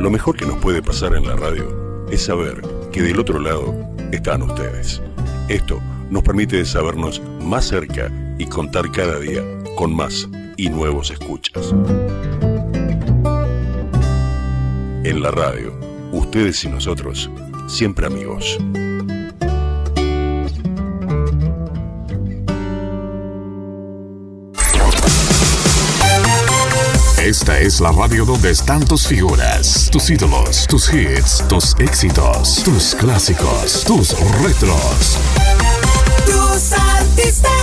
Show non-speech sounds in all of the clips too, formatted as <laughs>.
Lo mejor que nos puede pasar en la radio es saber que del otro lado están ustedes. Esto nos permite sabernos más cerca y contar cada día con más y nuevos escuchas. En la radio, ustedes y nosotros, siempre amigos. Esta es la radio donde están tus figuras, tus ídolos, tus hits, tus éxitos, tus clásicos, tus retros. Tus artistas,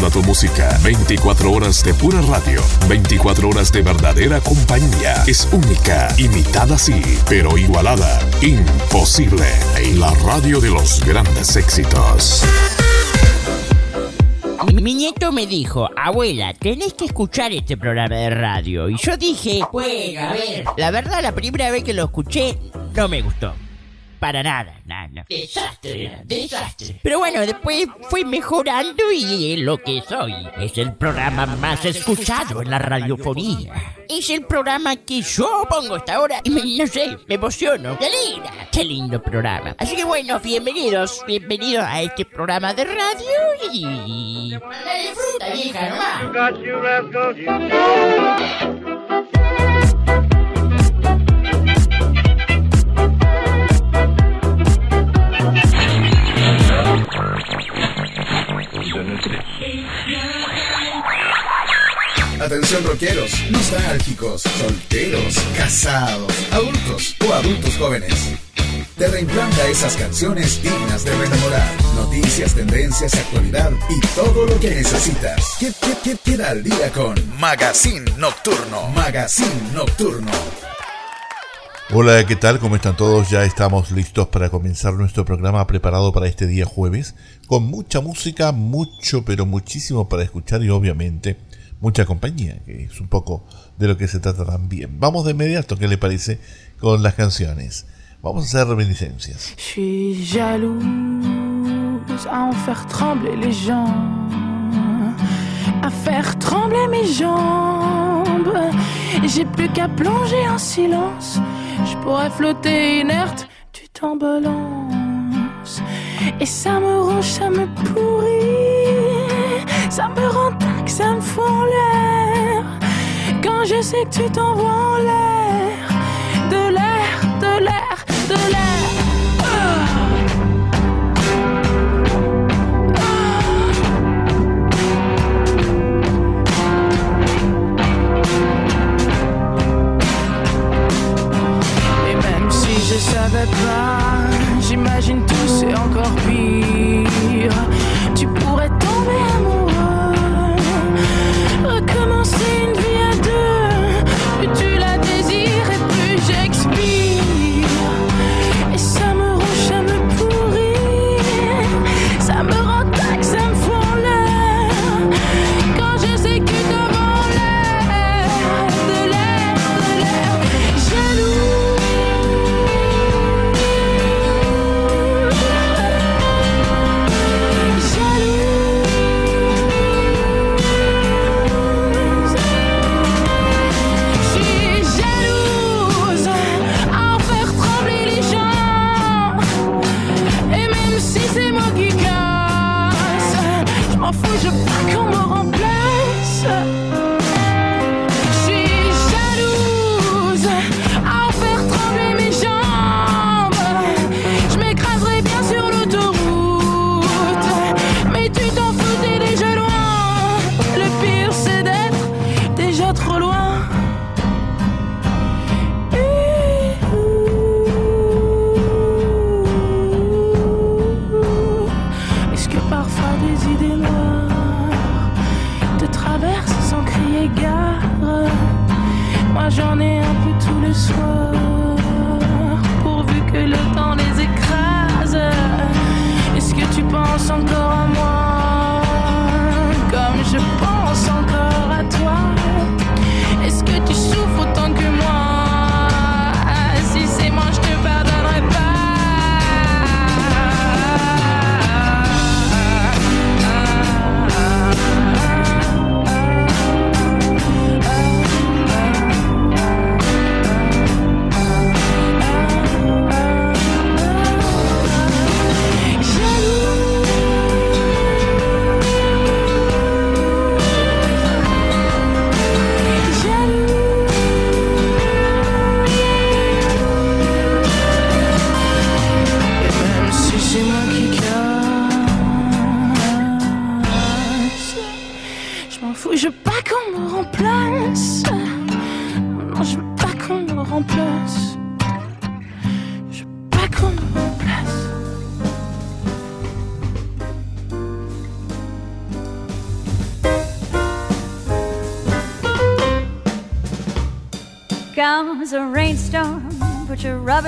Toda tu música, 24 horas de pura radio, 24 horas de verdadera compañía. Es única, imitada sí, pero igualada. Imposible. En la radio de los grandes éxitos. Mi nieto me dijo, abuela, tenés que escuchar este programa de radio. Y yo dije, bueno, a ver. La verdad, la primera vez que lo escuché, no me gustó. Para nada, nada. no. Desastre, desastre. Pero bueno, después fui mejorando y lo que soy. Es el programa más escuchado en la radiofonía. Es el programa que yo pongo hasta ahora y me, no sé, me emociono. ¡Qué linda! ¡Qué lindo programa! Así que bueno, bienvenidos, bienvenidos a este programa de radio y... Dale fruta, vieja, nomás. <laughs> Atención rockeros, nostálgicos, solteros, casados, adultos o adultos jóvenes. Te reimplanta esas canciones dignas de rememorar. Noticias, tendencias, actualidad y todo lo que necesitas. ¿Qué, qué, queda al día con Magazine Nocturno? Magazine Nocturno. Hola, ¿qué tal? ¿Cómo están todos? Ya estamos listos para comenzar nuestro programa preparado para este día jueves, con mucha música, mucho, pero muchísimo para escuchar y obviamente mucha compañía, que es un poco de lo que se trata también. Vamos de inmediato, ¿qué le parece? Con las canciones? Vamos a hacer reminiscencias. Je suis jalouse à en faire trembler les gens, à faire trembler mes jambes. J'ai plus qu'à plonger en silence. Je pourrais flotter inerte, tu t'embalances. Et ça me ronge, ça me pourrit. Ça me rend tac, ça me fout en l'air. Quand je sais que tu t'envoies en l'air, de l'air, de l'air, de l'air. Et même si je savais pas, j'imagine tout c'est encore pire.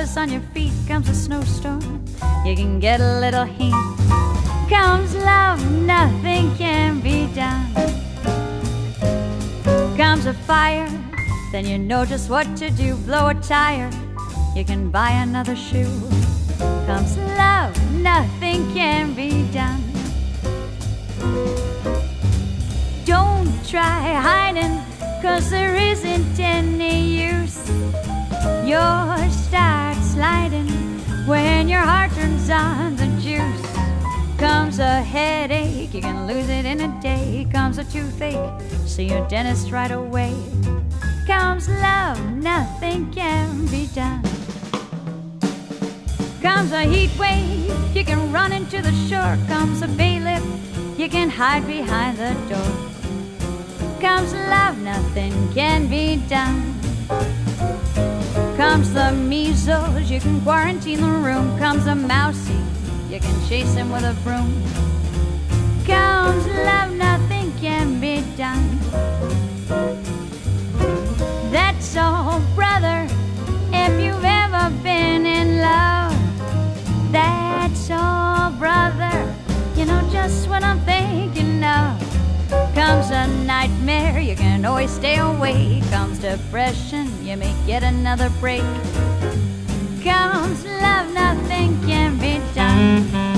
On your feet. Comes a snowstorm, you can get a little heat. Comes love, nothing can be done. Comes a fire, then you know just what to do. Blow a tire, you can buy another shoe. Comes love, nothing can be done. Don't try hiding, cause there isn't any use. Sliding when your heart turns on the juice. Comes a headache, you can lose it in a day. Comes a toothache, see your dentist right away. Comes love, nothing can be done. Comes a heat wave, you can run into the shore. Comes a bailiff, you can hide behind the door. Comes love, nothing can be done. Comes the measles, you can quarantine the room. Comes a mousy, you can chase him with a broom. Comes love, nothing can be done. That's all, brother, if you've ever been in love. That's all, brother, you know just what I'm thinking of. Comes a nightmare, you can always stay awake. Comes depression, you may get another break. Comes love, nothing can be done.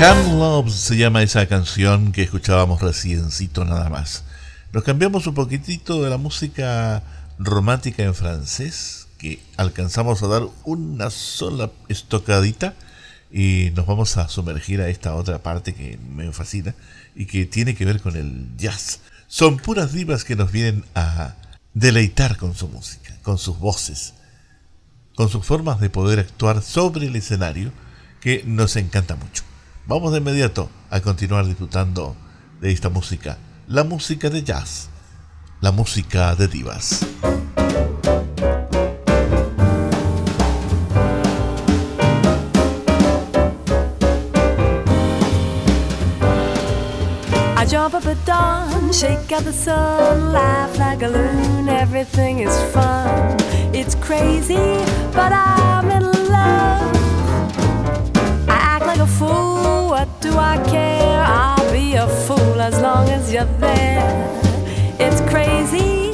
Can Love se llama esa canción que escuchábamos reciencito nada más. Nos cambiamos un poquitito de la música romántica en francés, que alcanzamos a dar una sola estocadita y nos vamos a sumergir a esta otra parte que me fascina y que tiene que ver con el jazz. Son puras divas que nos vienen a deleitar con su música, con sus voces, con sus formas de poder actuar sobre el escenario que nos encanta mucho. Vamos de inmediato a continuar disfrutando de esta música, la música de jazz, la música de divas. I jump up at dawn, shake out the sun, laugh like a loon, everything is fun. It's crazy, but I'm in love. I act like a fool. Fool as long as you're there. It's crazy,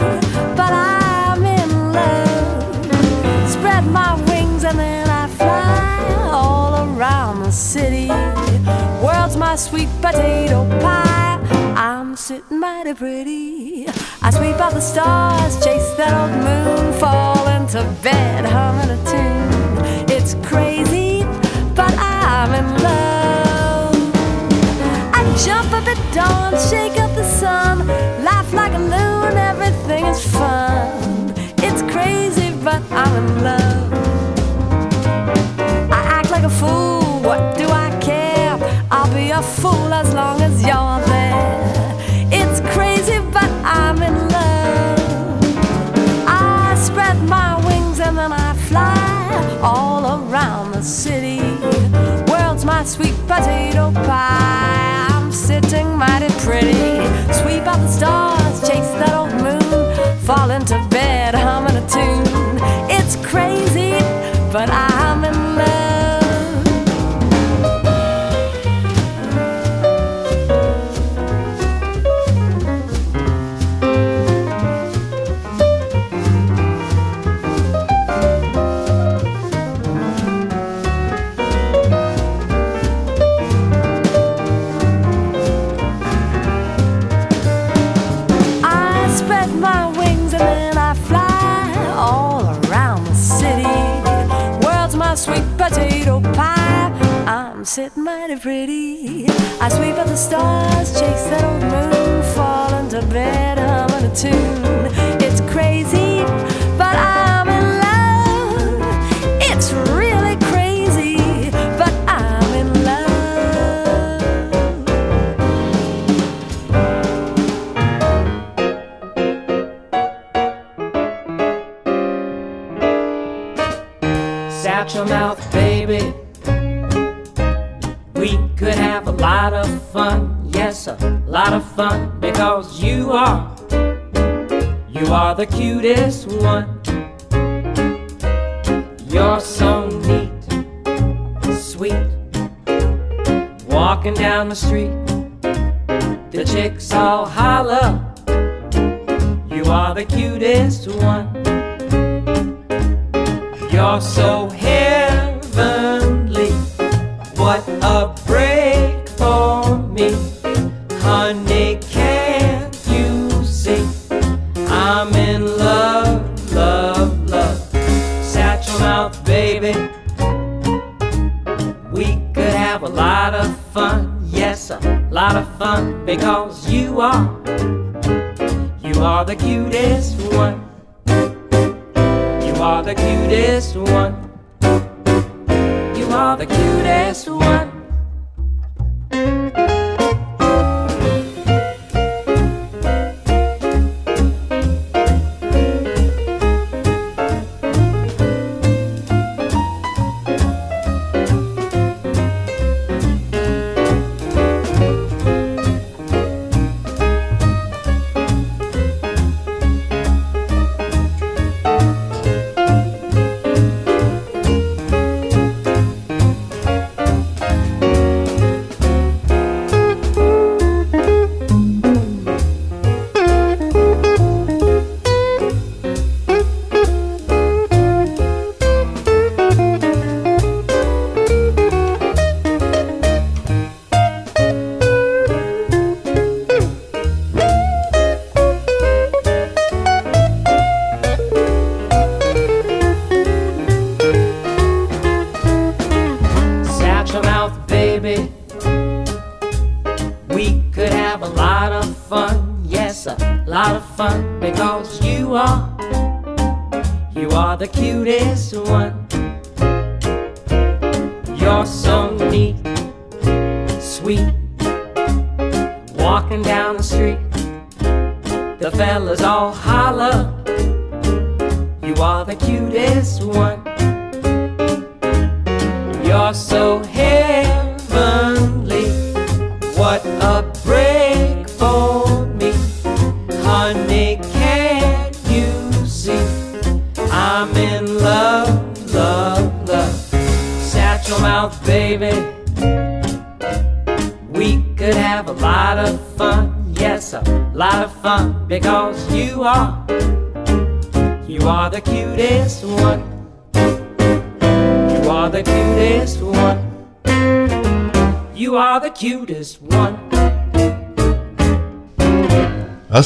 but I'm in love. Spread my wings and then I fly all around the city. World's my sweet potato pie. I'm sitting mighty pretty. I sweep out the stars, chase that old moon, fall into bed humming a tune. It's crazy, but I'm in love. Jump up at dawn, shake up the sun, laugh like a loon, everything is fun. It's crazy, but I'm in love. I act like a fool, what do I care? I'll be a fool as long as you're there. It's crazy, but I'm in love. I spread my wings and then I fly all around the city. World's my sweet potato pie mighty pretty. sweep out the stars. I'm sitting mighty pretty. I sweep up the stars, chase that old moon, fall into bed humming a tune. It's crazy, but I'm in love. It's really crazy, but I'm in love. Satchel mouth, baby. Could have a lot of fun, yes, a lot of fun, because you are, you are the cutest one. You're so neat, sweet. Walking down the street, the chicks all holler. You are the cutest one. You're so heavenly. What a Because you are, you are the cutest one. You are the cutest one. You are the cutest one.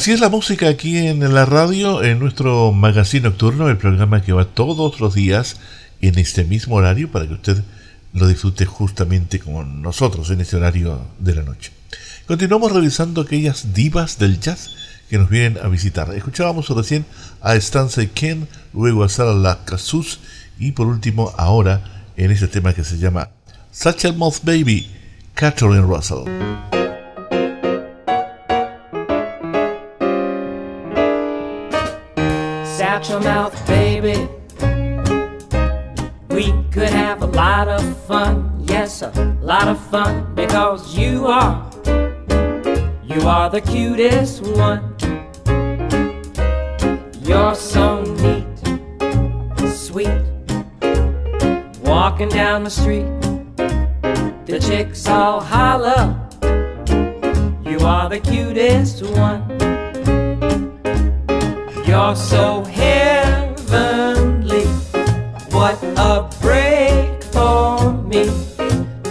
Así es la música aquí en la radio, en nuestro magazine nocturno, el programa que va todos los días en este mismo horario para que usted lo disfrute justamente con nosotros en este horario de la noche. Continuamos revisando aquellas divas del jazz que nos vienen a visitar. Escuchábamos recién a Stanza Ken, luego a Sarah La Casus y por último ahora en este tema que se llama Satchel Moth Baby, Catherine Russell. Satchel mouth, baby. We could have a lot of fun, yes, a lot of fun, because you are, you are the cutest one. You're so neat, sweet, walking down the street. The chicks all holler, you are the cutest one. You're so heavenly. What a break for me.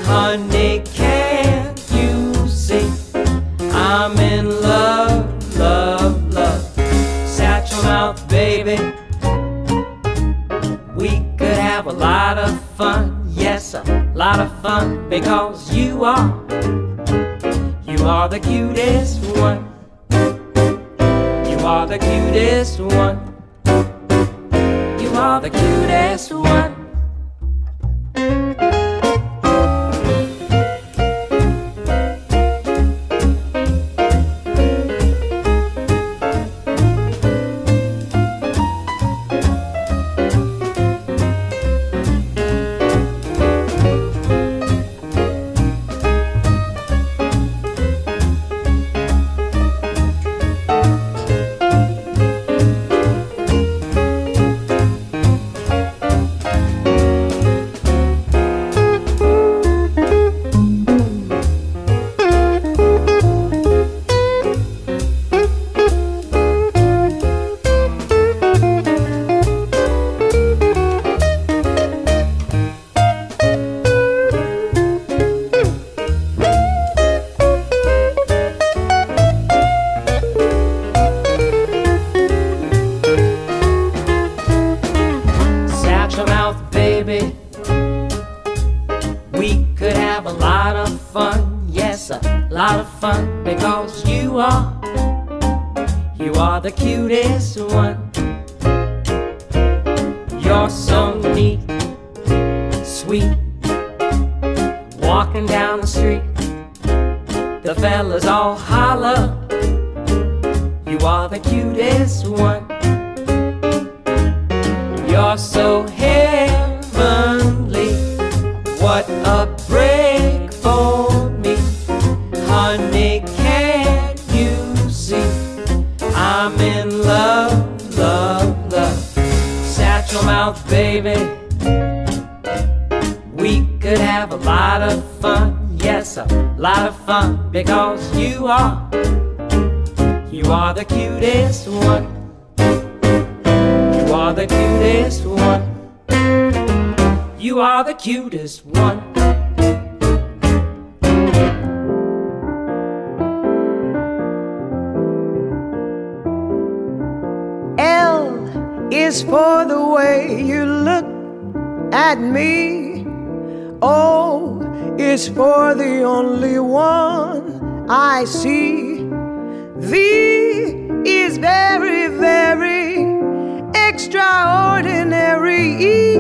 Honey, can't you see? I'm in love, love, love. Satchel mouth, baby. We could have a lot of fun. Yes, a lot of fun. Because you are, you are the cutest one. You are the cutest one. You are the cutest one. Lot of fun. Because you are, you are the cutest one. You are the cutest one. You are the cutest one. L is for the way you look at me. O is for the only one I see. V is very, very extraordinary. E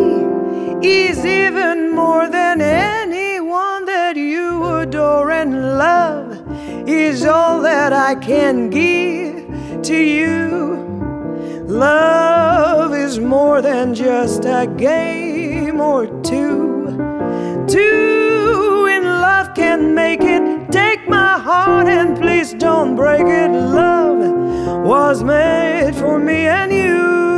is even more than anyone that you adore and love is all that I can give to you. Love is more than just a game or two. Two love can make it. Take my heart and please don't break it. Love was made for me and you.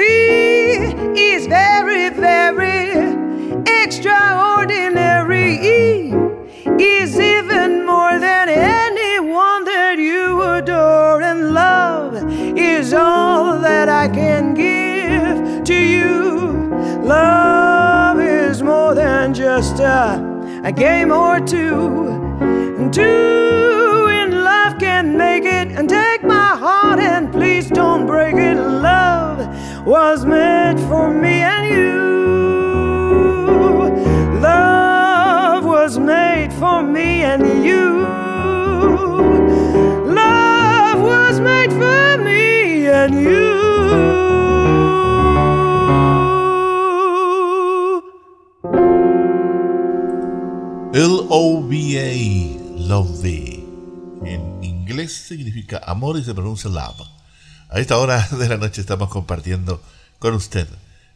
V is very, very extraordinary. Is even more than anyone that you adore, and love is all that I can give to you. Love is more than just a, a game or two. Two in love can make it, and take my heart and please don't break it. Love was meant for me and you. Love was made for me and you. Love was made for me and you. L-O-V-A, Love Thee. En inglés significa amor y se pronuncia love. A esta hora de la noche estamos compartiendo con usted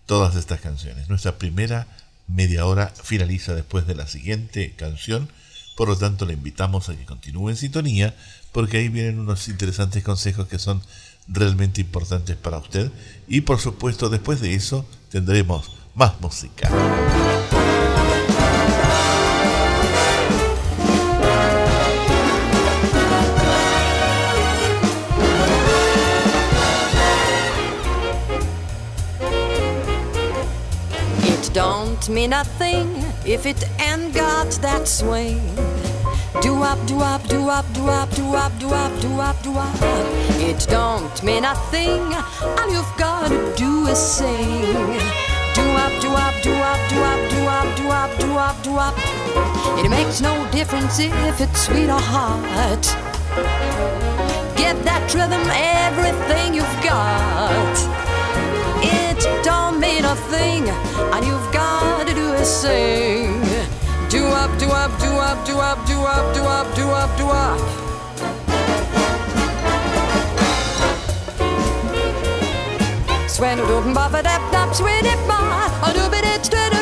todas estas canciones. Nuestra primera media hora finaliza después de la siguiente canción, por lo tanto le invitamos a que continúe en sintonía porque ahí vienen unos interesantes consejos que son realmente importantes para usted y por supuesto después de eso tendremos más música. Don't mean a thing if it ain't got that swing. Do up, do up, do up, do up, do up, do up, do up, do up. It don't mean a thing. All you've got to do is sing. Do up, do up, do up, do up, do up, do up, do up, do up. It makes no difference if it's sweet or hot. Give that rhythm everything you've got. It don't mean a thing, and you've got to do is sing. Do up, do up, do up, do up, do up, do up, do up, do up. Swen du duppen ba dap dap swen it ba ah. a du bit it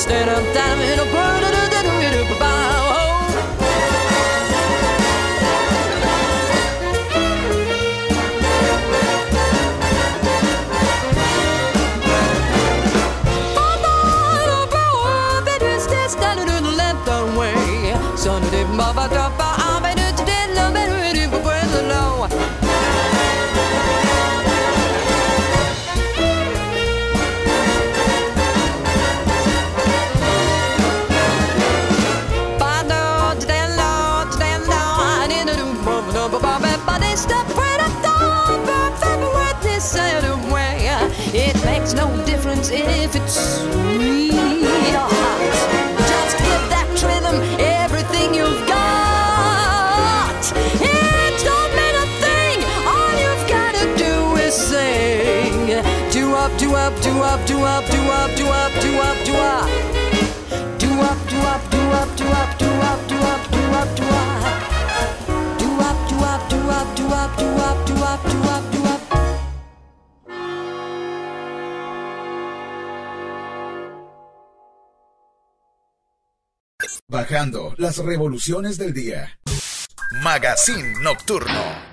Instead of diamond in a Las revoluciones del día. Magazine Nocturno.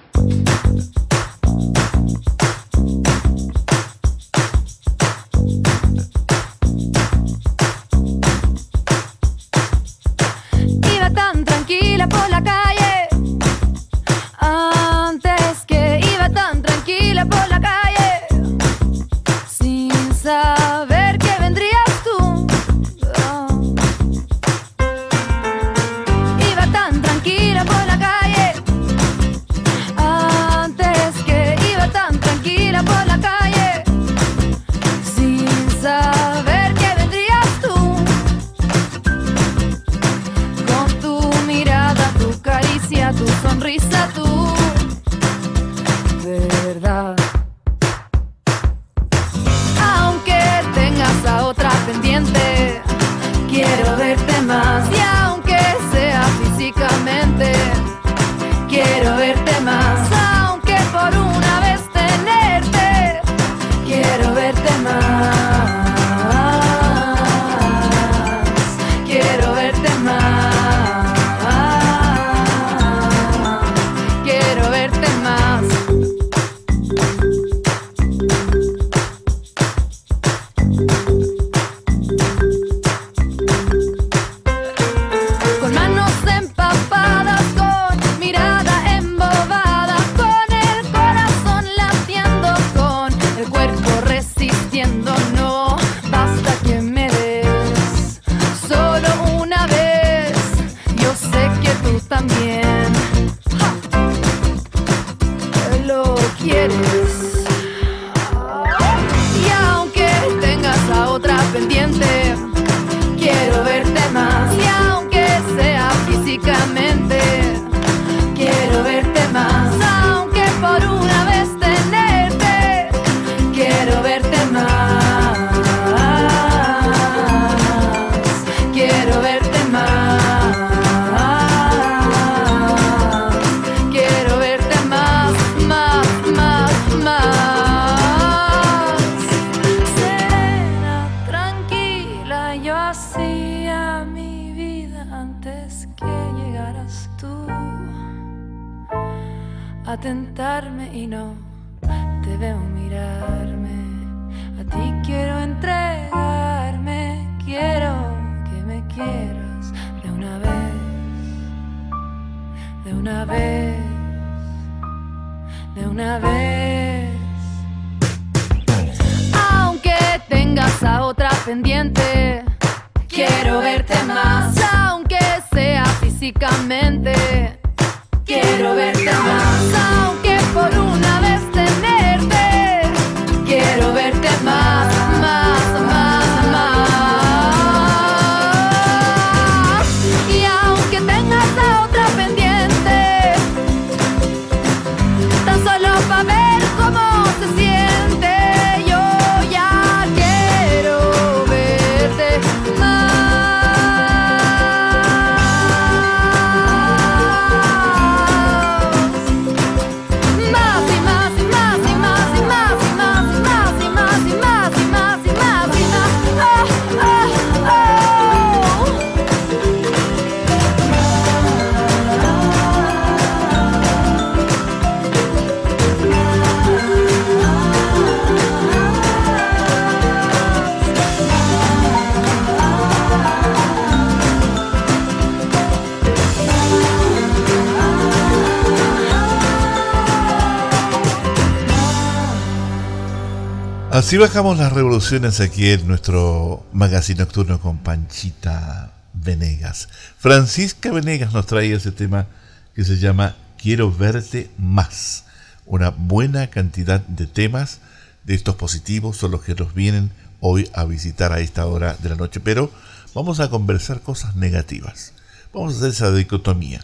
Así bajamos las revoluciones aquí en nuestro magazine nocturno con Panchita Venegas. Francisca Venegas nos trae ese tema que se llama Quiero verte más. Una buena cantidad de temas de estos positivos son los que nos vienen hoy a visitar a esta hora de la noche, pero vamos a conversar cosas negativas. Vamos a hacer esa dicotomía.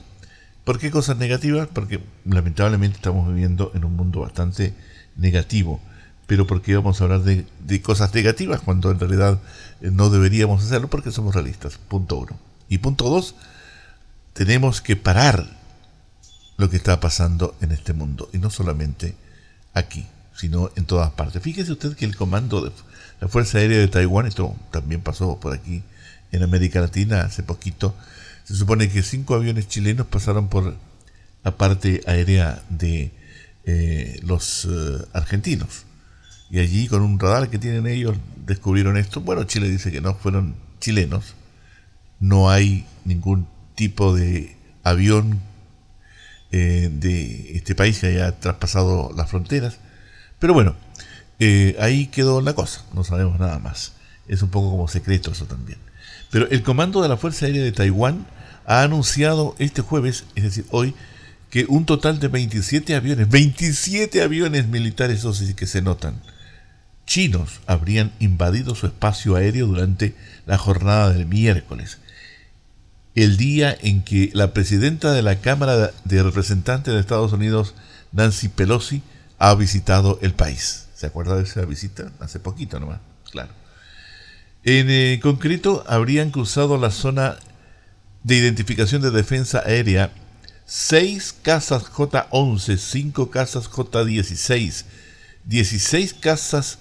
¿Por qué cosas negativas? Porque lamentablemente estamos viviendo en un mundo bastante negativo pero porque vamos a hablar de, de cosas negativas cuando en realidad eh, no deberíamos hacerlo porque somos realistas. Punto uno. Y punto dos, tenemos que parar lo que está pasando en este mundo. Y no solamente aquí, sino en todas partes. Fíjese usted que el comando de la Fuerza Aérea de Taiwán, esto también pasó por aquí en América Latina hace poquito, se supone que cinco aviones chilenos pasaron por la parte aérea de eh, los eh, argentinos. Y allí con un radar que tienen ellos descubrieron esto. Bueno, Chile dice que no fueron chilenos. No hay ningún tipo de avión eh, de este país que haya traspasado las fronteras. Pero bueno, eh, ahí quedó la cosa. No sabemos nada más. Es un poco como secreto eso también. Pero el comando de la Fuerza Aérea de Taiwán ha anunciado este jueves, es decir, hoy, que un total de 27 aviones, 27 aviones militares, eso sí que se notan, chinos habrían invadido su espacio aéreo durante la jornada del miércoles, el día en que la presidenta de la Cámara de Representantes de Estados Unidos, Nancy Pelosi, ha visitado el país. ¿Se acuerda de esa visita? Hace poquito nomás, claro. En eh, concreto, habrían cruzado la zona de identificación de defensa aérea 6 casas J11, 5 casas J16, 16 casas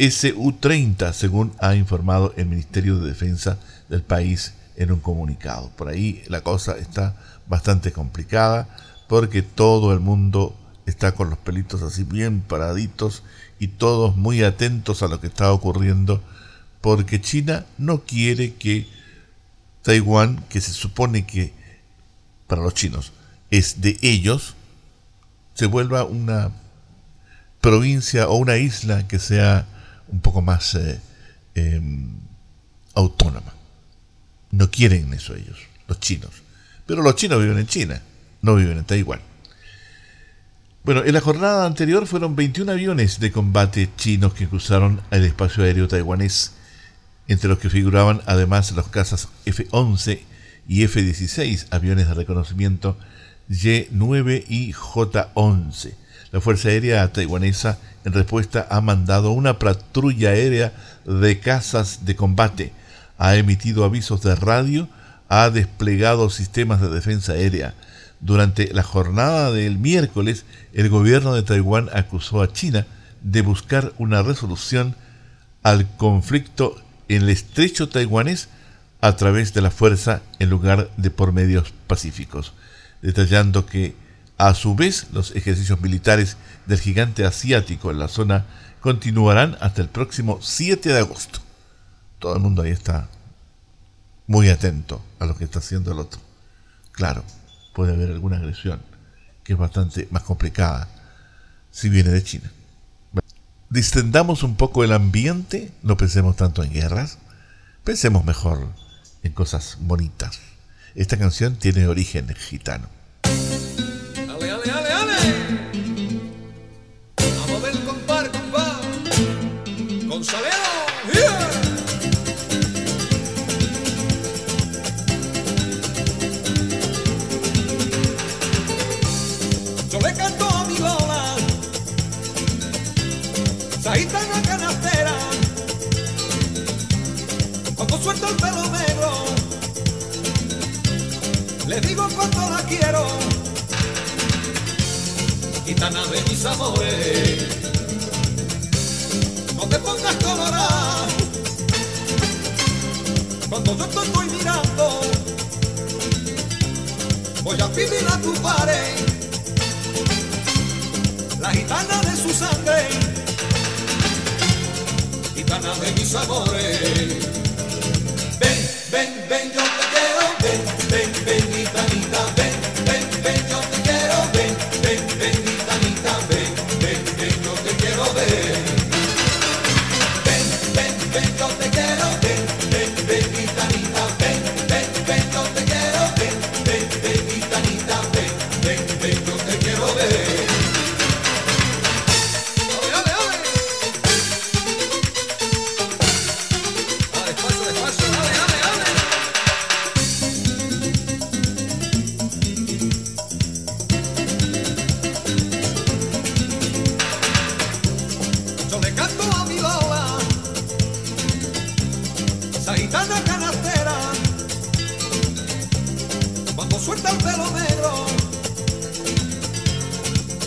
SU-30, según ha informado el Ministerio de Defensa del país en un comunicado. Por ahí la cosa está bastante complicada porque todo el mundo está con los pelitos así bien paraditos y todos muy atentos a lo que está ocurriendo porque China no quiere que Taiwán, que se supone que para los chinos es de ellos, se vuelva una provincia o una isla que sea un poco más eh, eh, autónoma. No quieren eso ellos, los chinos. Pero los chinos viven en China, no viven en Taiwán. Bueno, en la jornada anterior fueron 21 aviones de combate chinos que cruzaron el espacio aéreo taiwanés, entre los que figuraban además los cazas F-11 y F-16, aviones de reconocimiento Y-9 y J-11. La Fuerza Aérea taiwanesa en respuesta ha mandado una patrulla aérea de cazas de combate, ha emitido avisos de radio, ha desplegado sistemas de defensa aérea. Durante la jornada del miércoles, el gobierno de Taiwán acusó a China de buscar una resolución al conflicto en el estrecho taiwanés a través de la fuerza en lugar de por medios pacíficos, detallando que A su vez, los ejercicios militares del gigante asiático en la zona continuarán hasta el próximo 7 de agosto. Todo el mundo ahí está muy atento a lo que está haciendo el otro. Claro, puede haber alguna agresión que es bastante más complicada si viene de China. Distendamos un poco el ambiente, no pensemos tanto en guerras, pensemos mejor en cosas bonitas. Esta canción tiene origen gitano. Amores. No te pongas colorada cuando yo te estoy mirando. Voy a pedir a tu padre la gitana de su sangre, gitana de mis amores.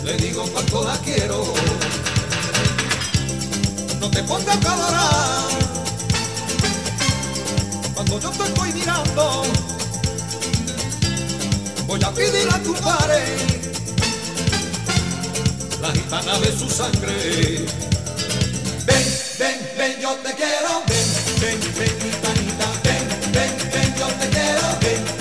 Le digo cuánto la quiero. No te pongas a colorar, cuando yo te estoy mirando, voy a pedir a tu padre la gitana de su sangre. Ven, ven, ven, yo te quiero, ven, ven, ven, gitanita, ven, ven, ven, yo te quiero, ven,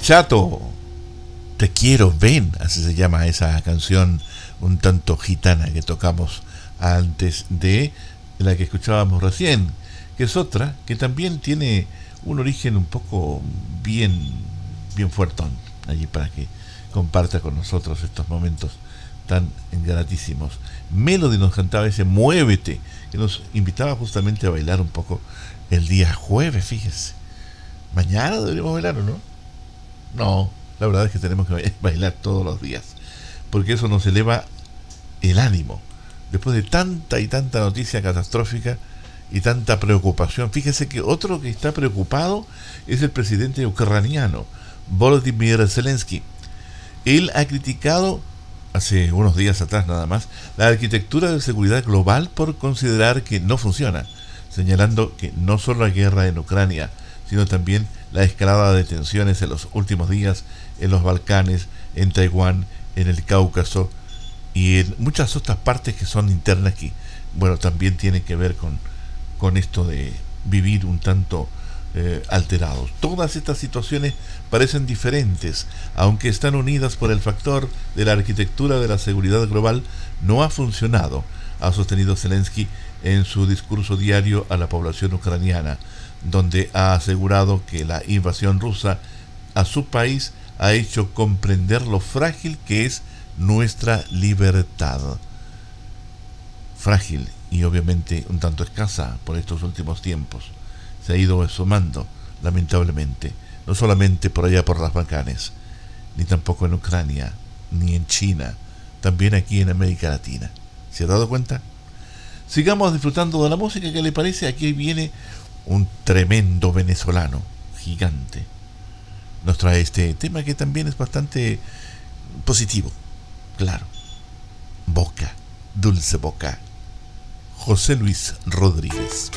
Chato, te quiero, ven, así se llama esa canción un tanto gitana que tocamos antes de la que escuchábamos recién, que es otra que también tiene un origen un poco bien, bien fuertón, allí para que comparta con nosotros estos momentos tan gratísimos. Melody nos cantaba ese Muévete, que nos invitaba justamente a bailar un poco el día jueves, fíjese. Mañana deberíamos bailar o no? No, la verdad es que tenemos que <laughs> bailar todos los días, porque eso nos eleva el ánimo. Después de tanta y tanta noticia catastrófica y tanta preocupación, fíjese que otro que está preocupado es el presidente ucraniano, Volodymyr Zelensky. Él ha criticado hace unos días atrás nada más la arquitectura de seguridad global por considerar que no funciona, señalando que no solo la guerra en Ucrania, sino también la escalada de tensiones en los últimos días en los Balcanes, en Taiwán, en el Cáucaso y en muchas otras partes que son internas que, bueno, también tienen que ver con, con esto de vivir un tanto eh, alterados. Todas estas situaciones parecen diferentes, aunque están unidas por el factor de la arquitectura de la seguridad global, no ha funcionado, ha sostenido Zelensky en su discurso diario a la población ucraniana, donde ha asegurado que la invasión rusa a su país ha hecho comprender lo frágil que es nuestra libertad. Frágil y obviamente un tanto escasa por estos últimos tiempos. Se ha ido sumando, lamentablemente, no solamente por allá por las Balcanes, ni tampoco en Ucrania, ni en China, también aquí en América Latina. ¿Se ha dado cuenta? Sigamos disfrutando de la música, ¿qué le parece? Aquí viene un tremendo venezolano, gigante. Nos trae este tema que también es bastante positivo, claro. Boca, dulce boca. José Luis Rodríguez.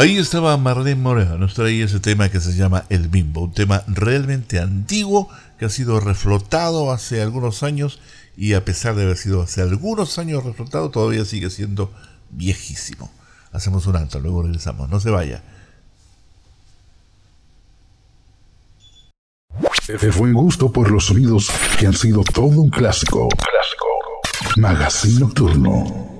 Ahí estaba Marlene Moreno, nos traía ese tema que se llama El Bimbo, un tema realmente antiguo que ha sido reflotado hace algunos años y a pesar de haber sido hace algunos años reflotado, todavía sigue siendo viejísimo. Hacemos un alto, luego regresamos, no se vaya. De buen gusto por los sonidos que han sido todo un clásico. Clásico. Magazine Nocturno.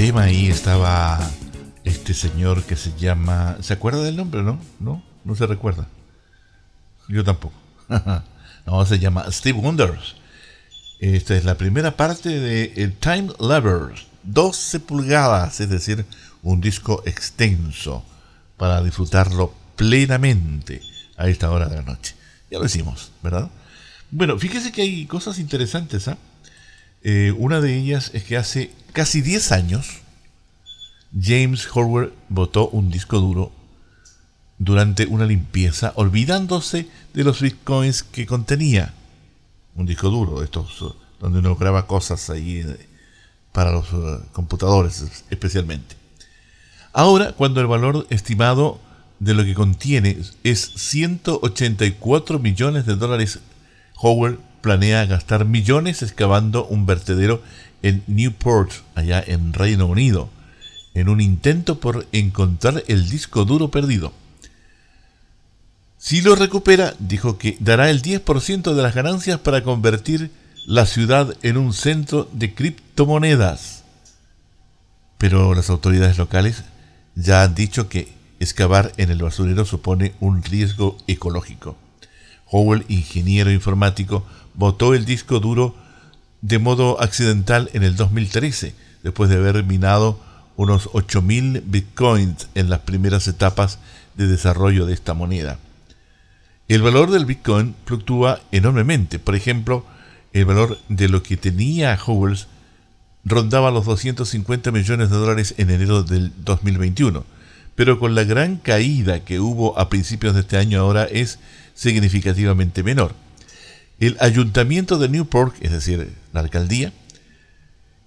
Tema ahí estaba este señor que se llama... ¿Se acuerda del nombre, no? No, no se recuerda. Yo tampoco. <laughs> no, se llama Steve Wonders. Esta es la primera parte de Time Lovers. 12 pulgadas, es decir, un disco extenso para disfrutarlo plenamente a esta hora de la noche. Ya lo hicimos, ¿verdad? Bueno, fíjese que hay cosas interesantes, ¿ah? Eh, una de ellas es que hace casi 10 años James Howard votó un disco duro durante una limpieza, olvidándose de los bitcoins que contenía. Un disco duro, estos uh, donde uno graba cosas ahí eh, para los computadores especialmente. Ahora, cuando el valor estimado de lo que contiene es 184 millones de dólares, Howard planea gastar millones excavando un vertedero en Newport, allá en Reino Unido, en un intento por encontrar el disco duro perdido. Si lo recupera, dijo que dará el 10% de las ganancias para convertir la ciudad en un centro de criptomonedas. Pero las autoridades locales ya han dicho que excavar en el basurero supone un riesgo ecológico. Howell, ingeniero informático, botó el disco duro de modo accidental en el 2013, después de haber minado unos 8.000 bitcoins en las primeras etapas de desarrollo de esta moneda. El valor del bitcoin fluctúa enormemente. Por ejemplo, el valor de lo que tenía Howell rondaba los 250 millones de dólares en enero del 2021, pero con la gran caída que hubo a principios de este año ahora es significativamente menor. El ayuntamiento de Newport, es decir, la alcaldía,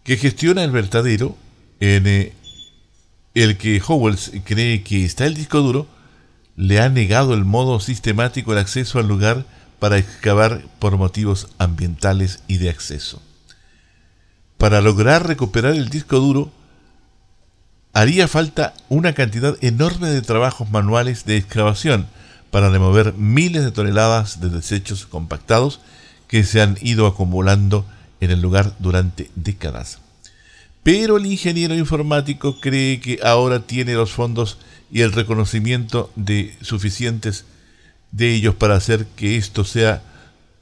que gestiona el vertedero en eh, el que Howells cree que está el disco duro, le ha negado el modo sistemático el acceso al lugar para excavar por motivos ambientales y de acceso. Para lograr recuperar el disco duro, haría falta una cantidad enorme de trabajos manuales de excavación para remover miles de toneladas de desechos compactados que se han ido acumulando en el lugar durante décadas. Pero el ingeniero informático cree que ahora tiene los fondos y el reconocimiento de suficientes de ellos para hacer que esto sea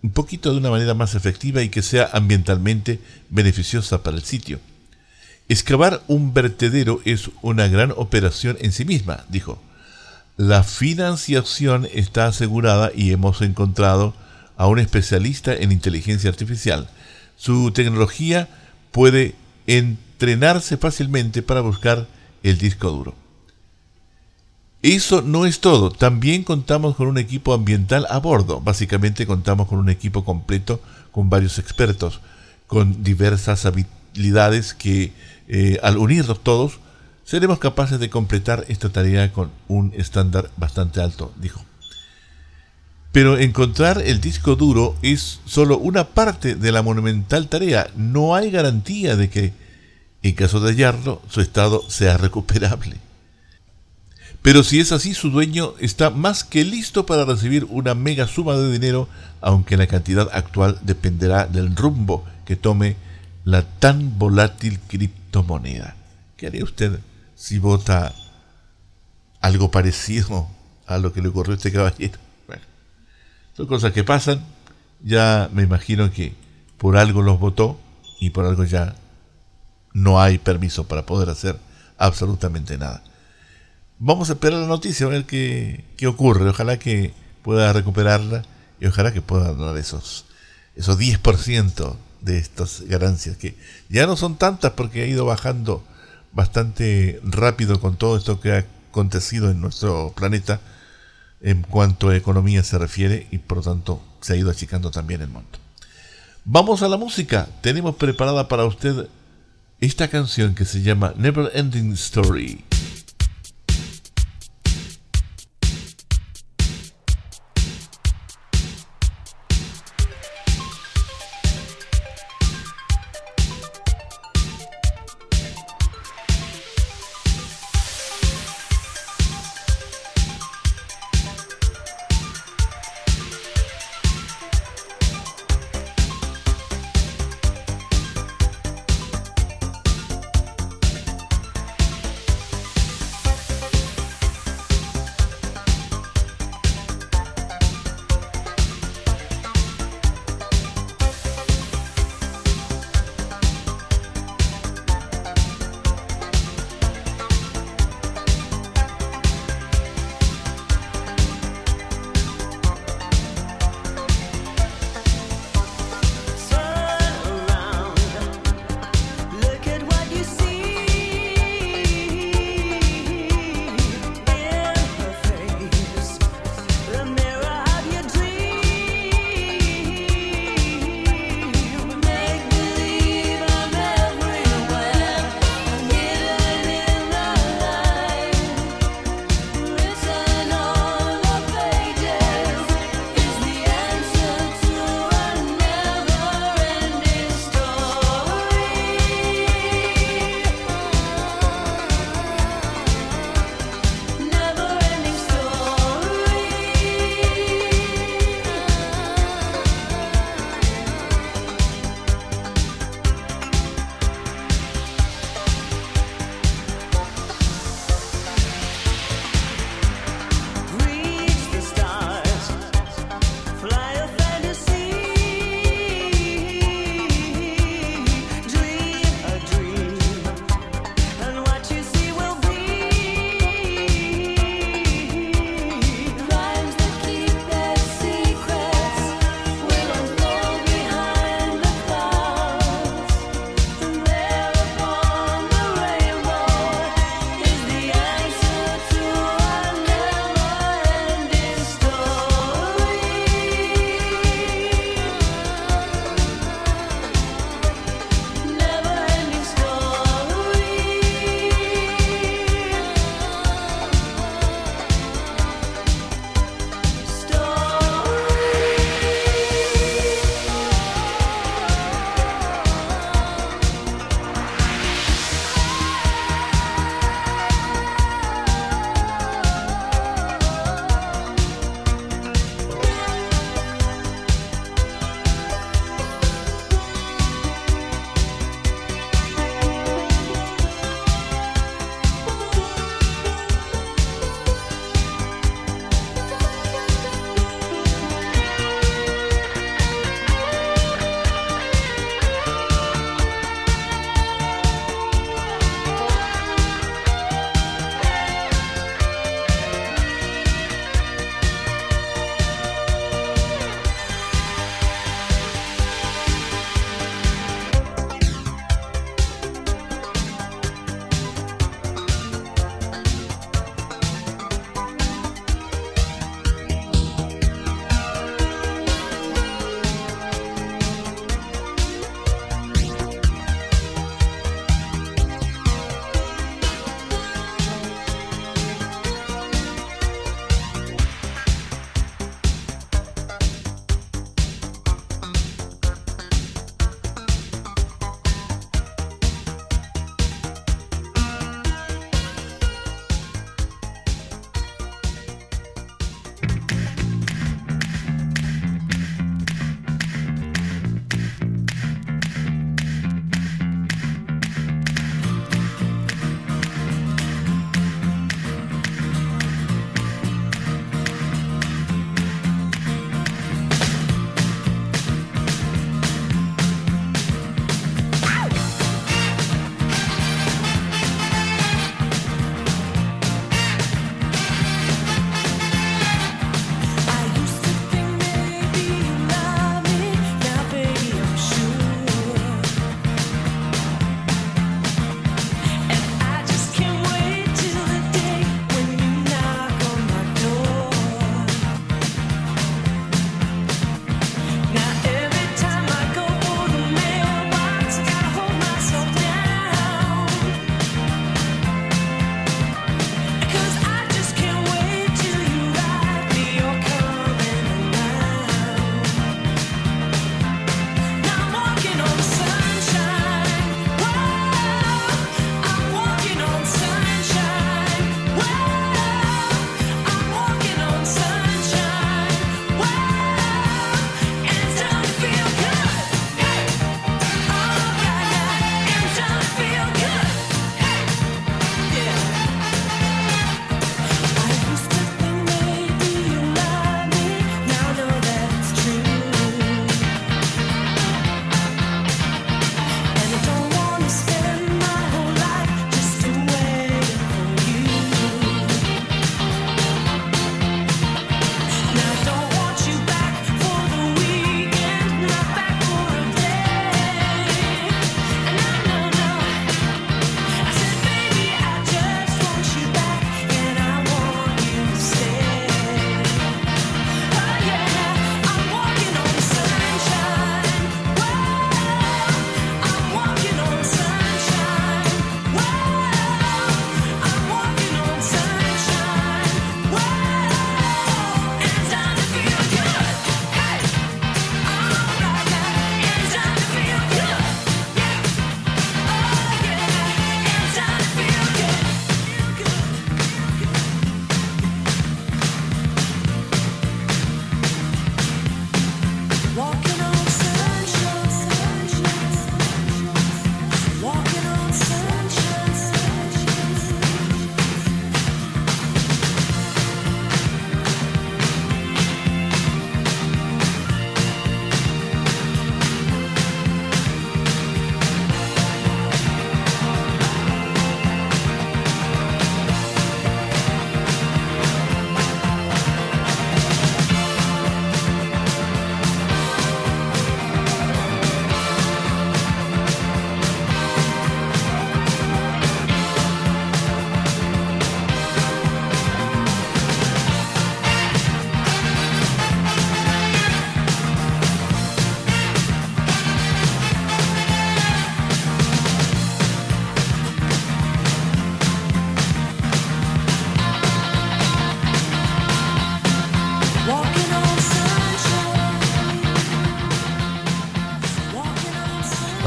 un poquito de una manera más efectiva y que sea ambientalmente beneficiosa para el sitio. Excavar un vertedero es una gran operación en sí misma, dijo. La financiación está asegurada y hemos encontrado a un especialista en inteligencia artificial. Su tecnología puede entrenarse fácilmente para buscar el disco duro. Eso no es todo, también contamos con un equipo ambiental a bordo. Básicamente contamos con un equipo completo con varios expertos, con diversas habilidades que eh, al unirlos todos seremos capaces de completar esta tarea con un estándar bastante alto, dijo. Pero encontrar el disco duro es solo una parte de la monumental tarea. No hay garantía de que, en caso de hallarlo, su estado sea recuperable. Pero si es así, su dueño está más que listo para recibir una mega suma de dinero, aunque la cantidad actual dependerá del rumbo que tome la tan volátil criptomoneda. ¿Qué haría usted si vota algo parecido a lo que le ocurrió a este caballero? Bueno, son cosas que pasan. Ya me imagino que por algo los votó y por algo ya no hay permiso para poder hacer absolutamente nada. Vamos a esperar la noticia, a ver qué, qué ocurre. Ojalá que pueda recuperarla y ojalá que pueda dar esos, esos 10% de estas ganancias, que ya no son tantas porque ha ido bajando bastante rápido con todo esto que ha acontecido en nuestro planeta en cuanto a economía se refiere y por lo tanto se ha ido achicando también el monto. Vamos a la música. Tenemos preparada para usted esta canción que se llama Never Ending Story.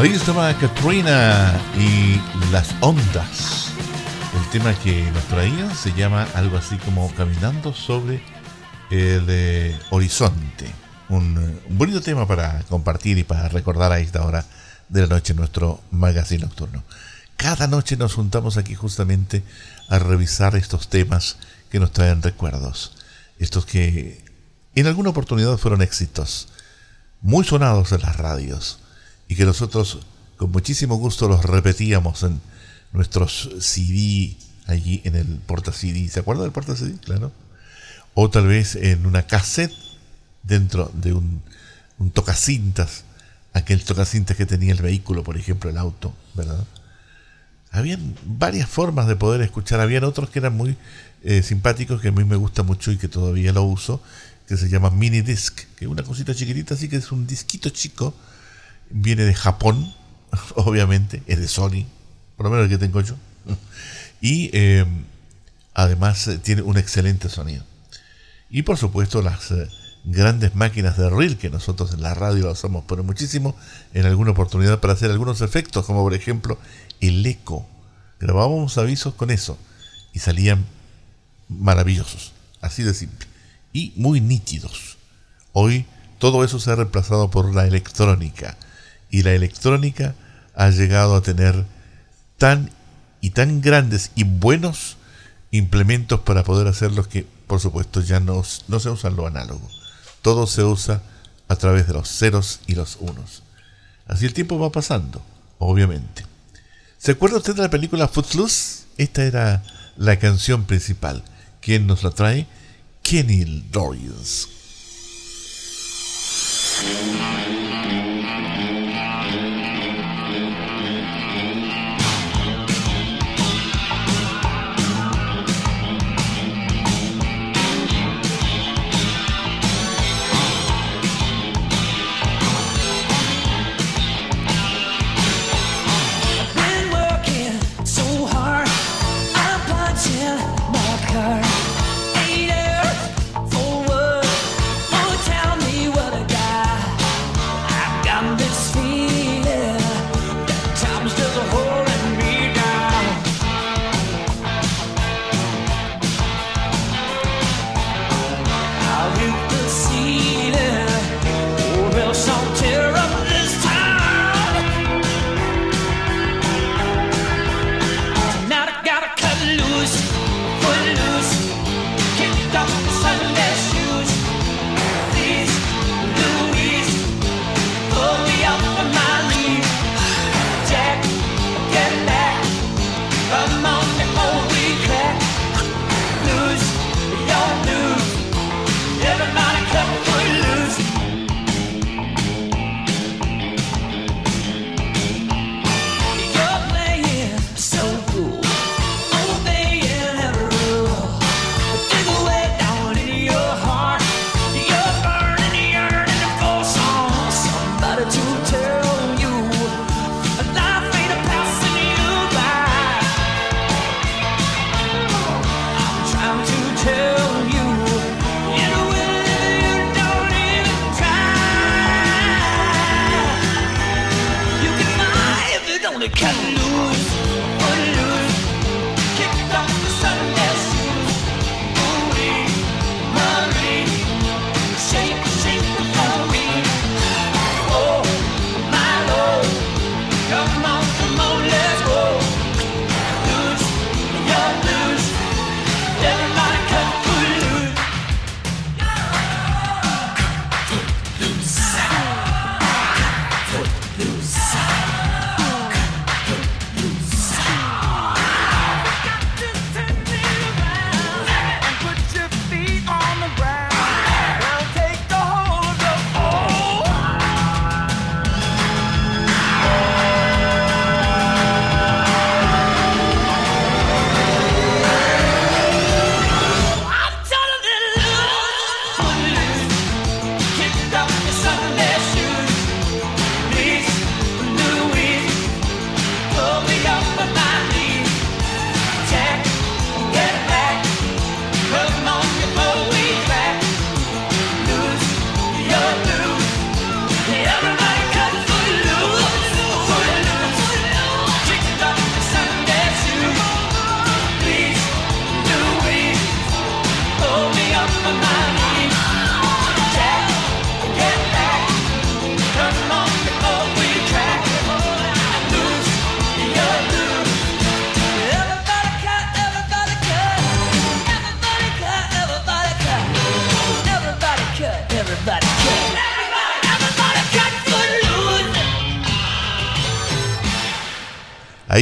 Ahí estaba Katrina y las ondas. El tema que nos traía se llama algo así como Caminando sobre el eh, horizonte. Un, un bonito tema para compartir y para recordar a esta hora de la noche nuestro magazine nocturno. Cada noche nos juntamos aquí justamente a revisar estos temas que nos traen recuerdos. Estos que en alguna oportunidad fueron éxitos, muy sonados en las radios y que nosotros con muchísimo gusto los repetíamos en nuestros CD allí en el porta CD. ¿Se acuerda del porta CD? Claro. O tal vez en una cassette dentro de un, tocacintas, aquel tocacintas que tenía el vehículo, por ejemplo, el auto, ¿verdad? Habían varias formas de poder escuchar, habían otros que eran muy eh, simpáticos, que a mí me gusta mucho y que todavía lo uso, que se llama mini disc, que es una cosita chiquitita, así que es un disquito chico, viene de Japón, <laughs> obviamente, es de Sony, por lo menos el que tengo yo, y eh, además eh, tiene un excelente sonido. Y por supuesto las eh, grandes máquinas de reel que nosotros en la radio las usamos por muchísimo en alguna oportunidad para hacer algunos efectos, como por ejemplo el eco. Grabábamos avisos con eso y salían maravillosos, así de simple, y muy nítidos. Hoy todo eso se ha reemplazado por la electrónica y la electrónica ha llegado a tener tan y tan grandes y buenos implementos para poder hacer los que por supuesto ya no, se usan lo análogo. Todo se usa a través de los ceros y los unos. Así el tiempo va pasando, obviamente. ¿Se acuerda usted de la película Footloose? Esta era la canción principal. ¿Quién nos la trae? Kenny Dorians.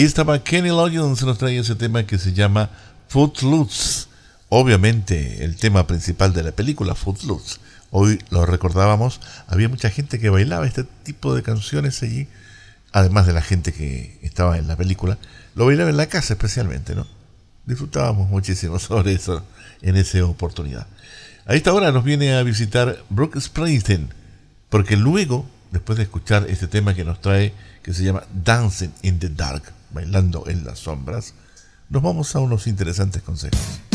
Ahí estaba Kenny Loggins, nos trae ese tema que se llama Footloose. Obviamente, el tema principal de la película, Footloose. Hoy lo recordábamos, había mucha gente que bailaba este tipo de canciones allí, además de la gente que estaba en la película. Lo bailaba en la casa especialmente, ¿no? Disfrutábamos muchísimo <laughs> sobre eso en esa oportunidad. A esta hora nos viene a visitar Brooke Springsteen, porque luego, después de escuchar este tema que nos trae, que se llama Dancing in the Dark, bailando en las sombras, nos vamos a unos interesantes consejos.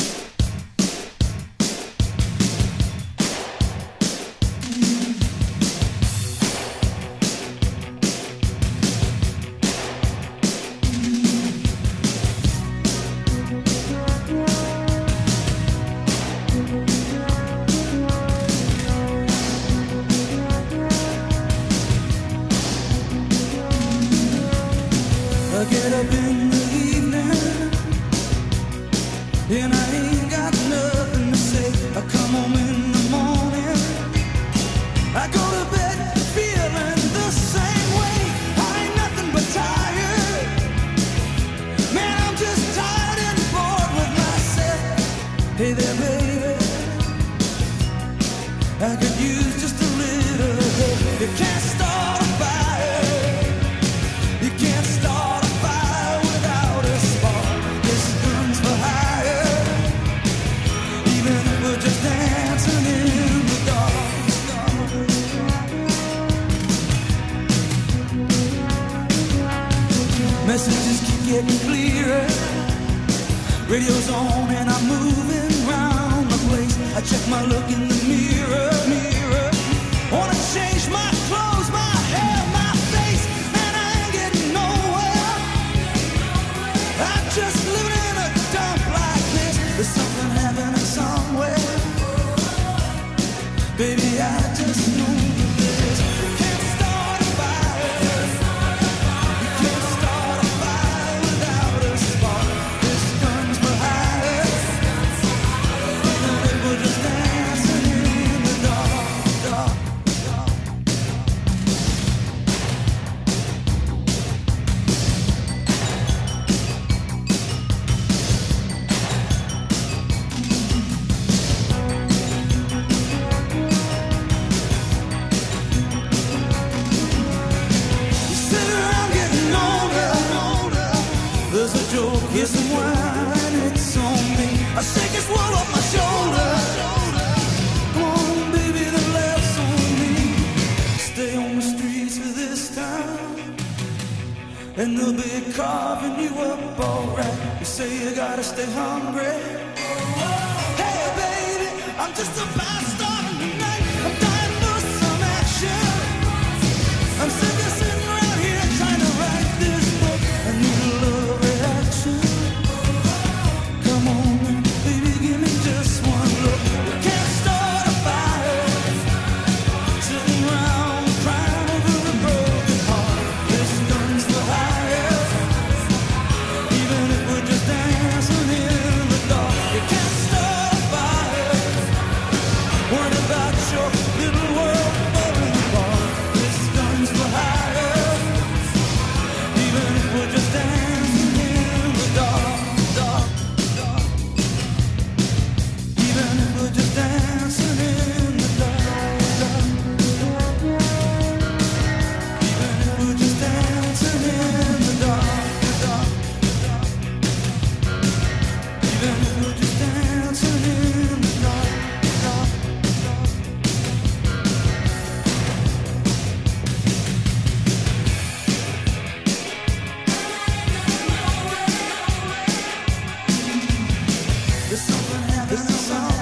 the song.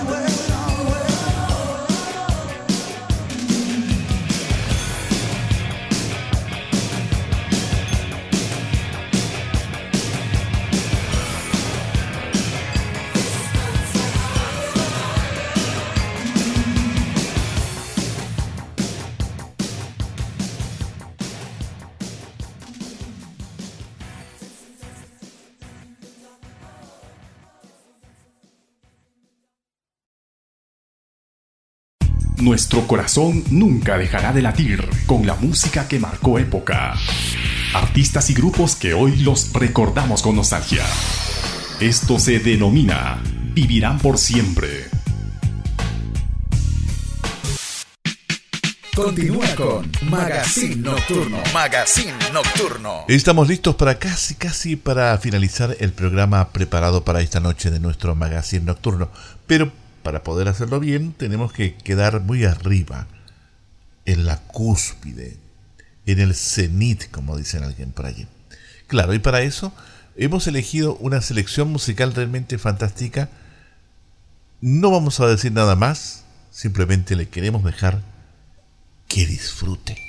Nuestro corazón nunca dejará de latir con la música que marcó época. Artistas y grupos que hoy los recordamos con nostalgia. Esto se denomina Vivirán por siempre. Continúa con Magazine Nocturno. Magazine Nocturno. Estamos listos para casi, casi para finalizar el programa preparado para esta noche de nuestro magazine nocturno. Pero para poder hacerlo bien, tenemos que quedar muy arriba, en la cúspide, en el cenit, como dicen alguien por allí. Claro, y para eso hemos elegido una selección musical realmente fantástica. No vamos a decir nada más, simplemente le queremos dejar que disfrute.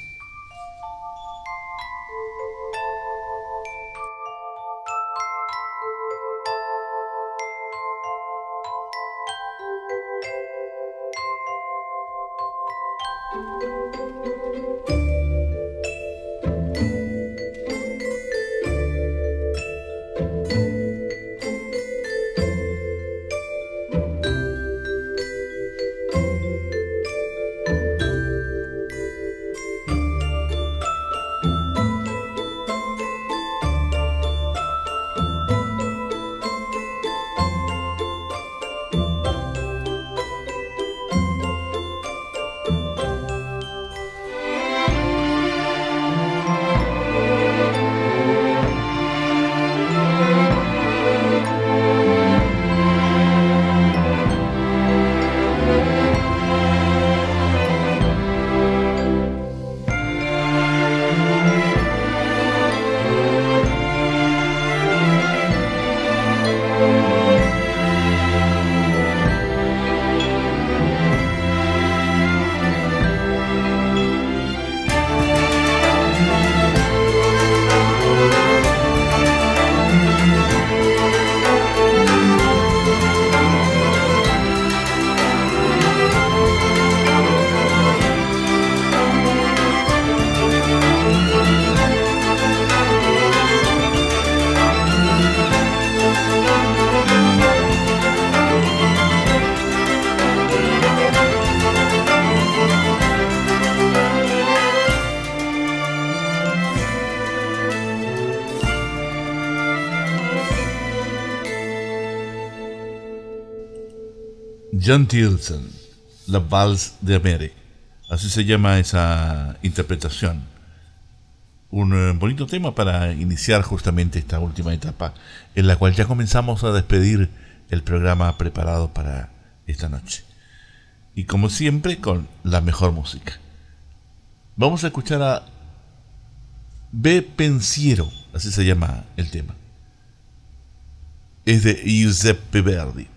John Tilson, La Vals de América. Así se llama esa interpretación. Un eh, bonito tema para iniciar justamente esta última etapa en la cual ya comenzamos a despedir el programa preparado para esta noche. Y como siempre con la mejor música. Vamos a escuchar a B. Pensiero, así se llama el tema. Es de Giuseppe Verdi.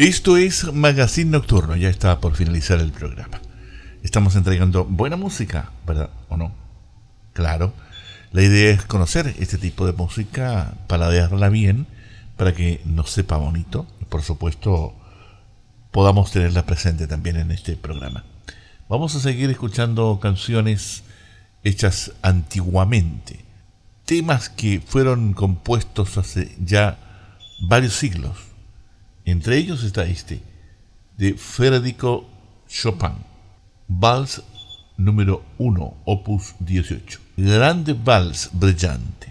Esto es Magazine Nocturno, ya está por finalizar el programa. Estamos entregando buena música, ¿verdad? ¿O no? Claro. La idea es conocer este tipo de música, paladearla bien, para que nos sepa bonito y por supuesto podamos tenerla presente también en este programa. Vamos a seguir escuchando canciones hechas antiguamente, temas que fueron compuestos hace ya varios siglos. Entre ellos está este, de Federico Chopin, Vals número 1, opus 18. Grande Vals brillante.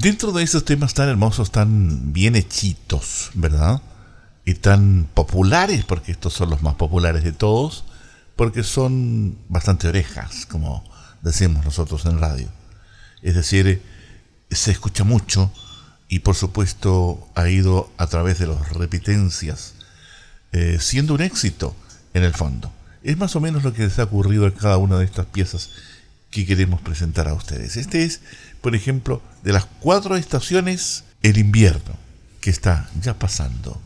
Dentro de esos temas tan hermosos, tan bien hechitos, ¿verdad? Y tan populares, porque estos son los más populares de todos, porque son bastante orejas, como decimos nosotros en radio. Es decir, se escucha mucho y por supuesto ha ido a través de las repitencias, eh, siendo un éxito en el fondo. Es más o menos lo que les ha ocurrido a cada una de estas piezas que queremos presentar a ustedes. Este es, por ejemplo, de las cuatro estaciones, el invierno, que está ya pasando.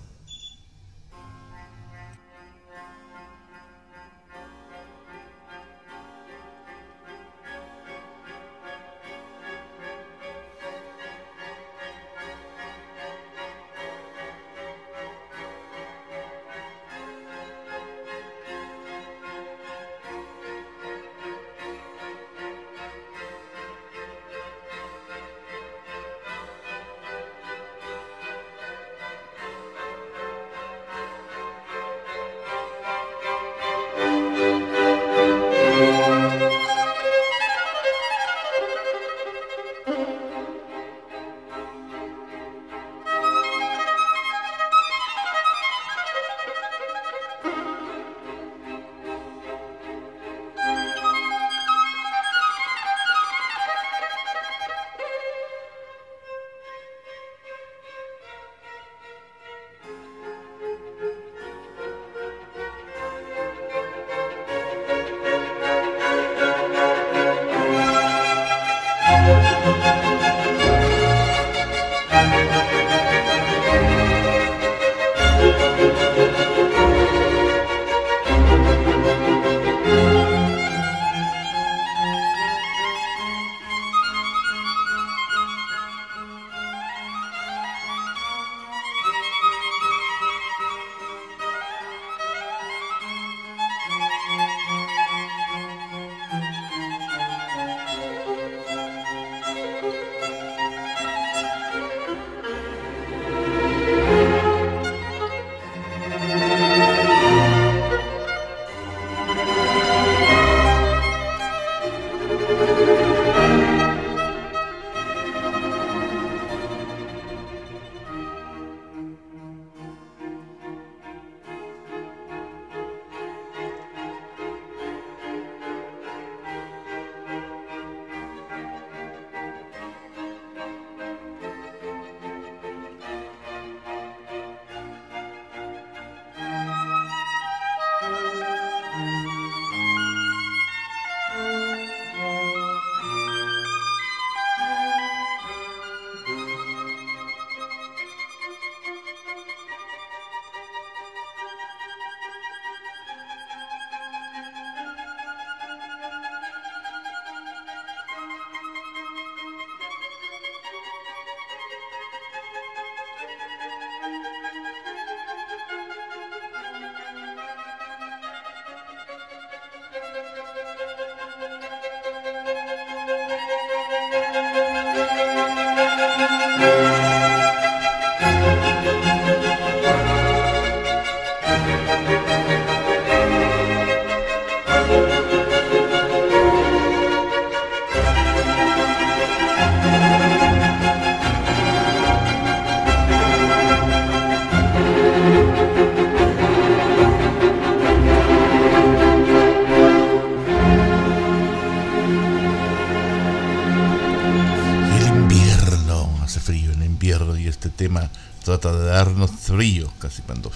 Trata de darnos frío casi cuando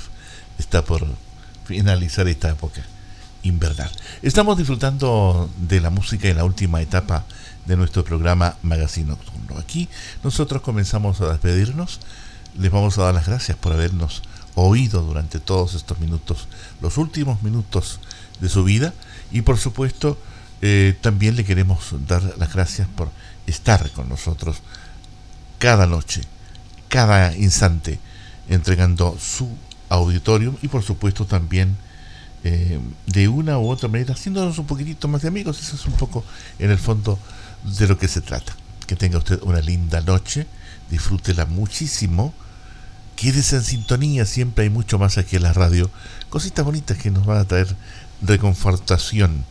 está por finalizar esta época invernal. Estamos disfrutando de la música en la última etapa de nuestro programa Magazine Nocturno. Aquí nosotros comenzamos a despedirnos. Les vamos a dar las gracias por habernos oído durante todos estos minutos, los últimos minutos de su vida. Y por supuesto, eh, también le queremos dar las gracias por estar con nosotros cada noche, cada instante, entregando su auditorium y por supuesto también eh, de una u otra manera haciéndonos un poquitito más de amigos. Eso es un poco en el fondo de lo que se trata. Que tenga usted una linda noche, disfrútela muchísimo, quédese en sintonía, siempre hay mucho más aquí en la radio, cositas bonitas que nos van a traer reconfortación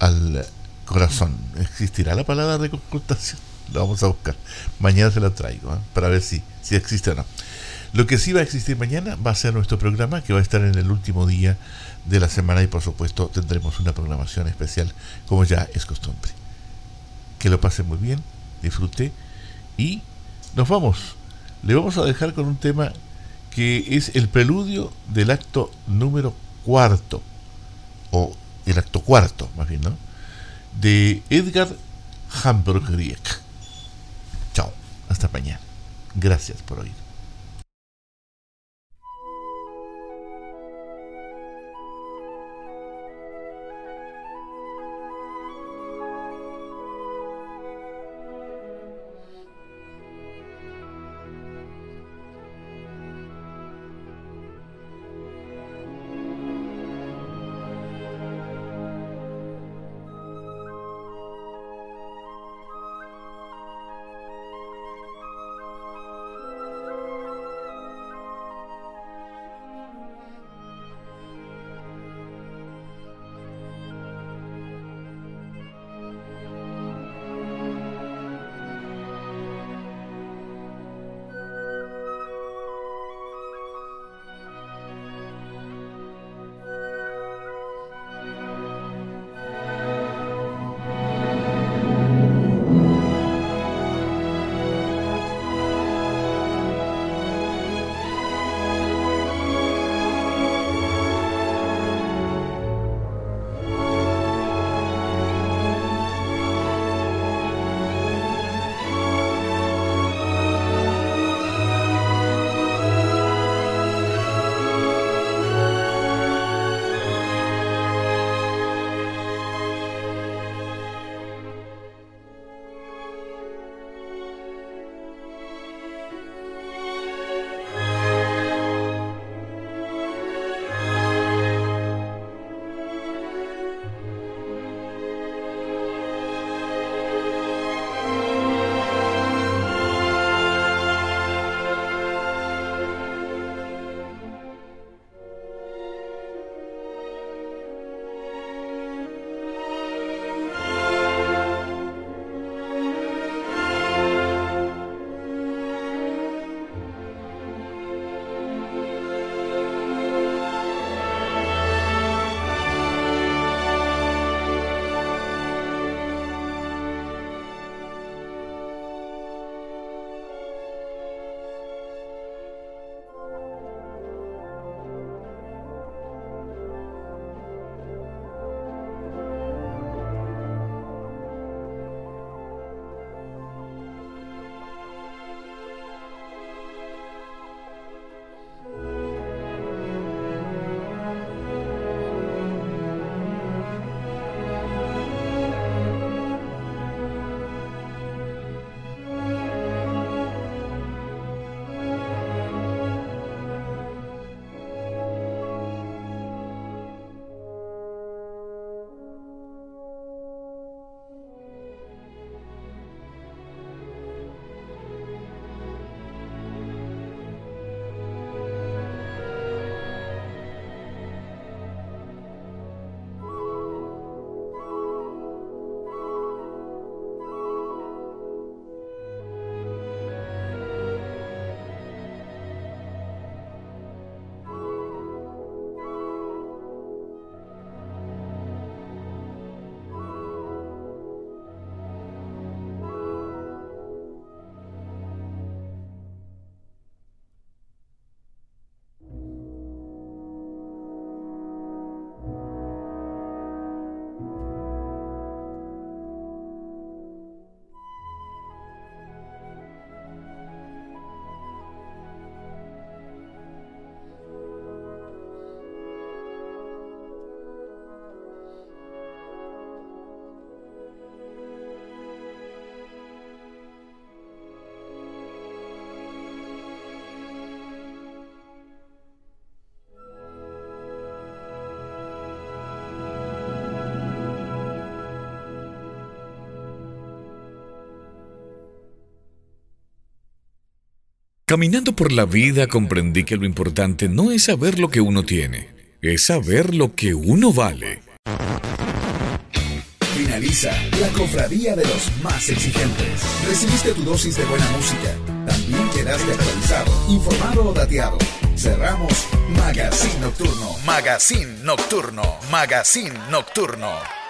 al corazón. ¿Existirá la palabra reconfortación? La vamos a buscar. Mañana se la traigo ¿eh? para ver si, si existe o no. Lo que sí va a existir mañana va a ser nuestro programa que va a estar en el último día de la semana y por supuesto tendremos una programación especial como ya es costumbre. Que lo pase muy bien, disfrute y nos vamos. Le vamos a dejar con un tema que es el preludio del acto número cuarto, o el acto cuarto más bien, ¿no? De Edgar Hamburgriek. Hasta mañana. Gracias por oír. Caminando por la vida comprendí que lo importante no es saber lo que uno tiene, es saber lo que uno vale. Finaliza la cofradía de los más exigentes. Recibiste tu dosis de buena música. También quedaste actualizado, informado o dateado. Cerramos Magazine Nocturno. Magazine Nocturno. Magazine Nocturno.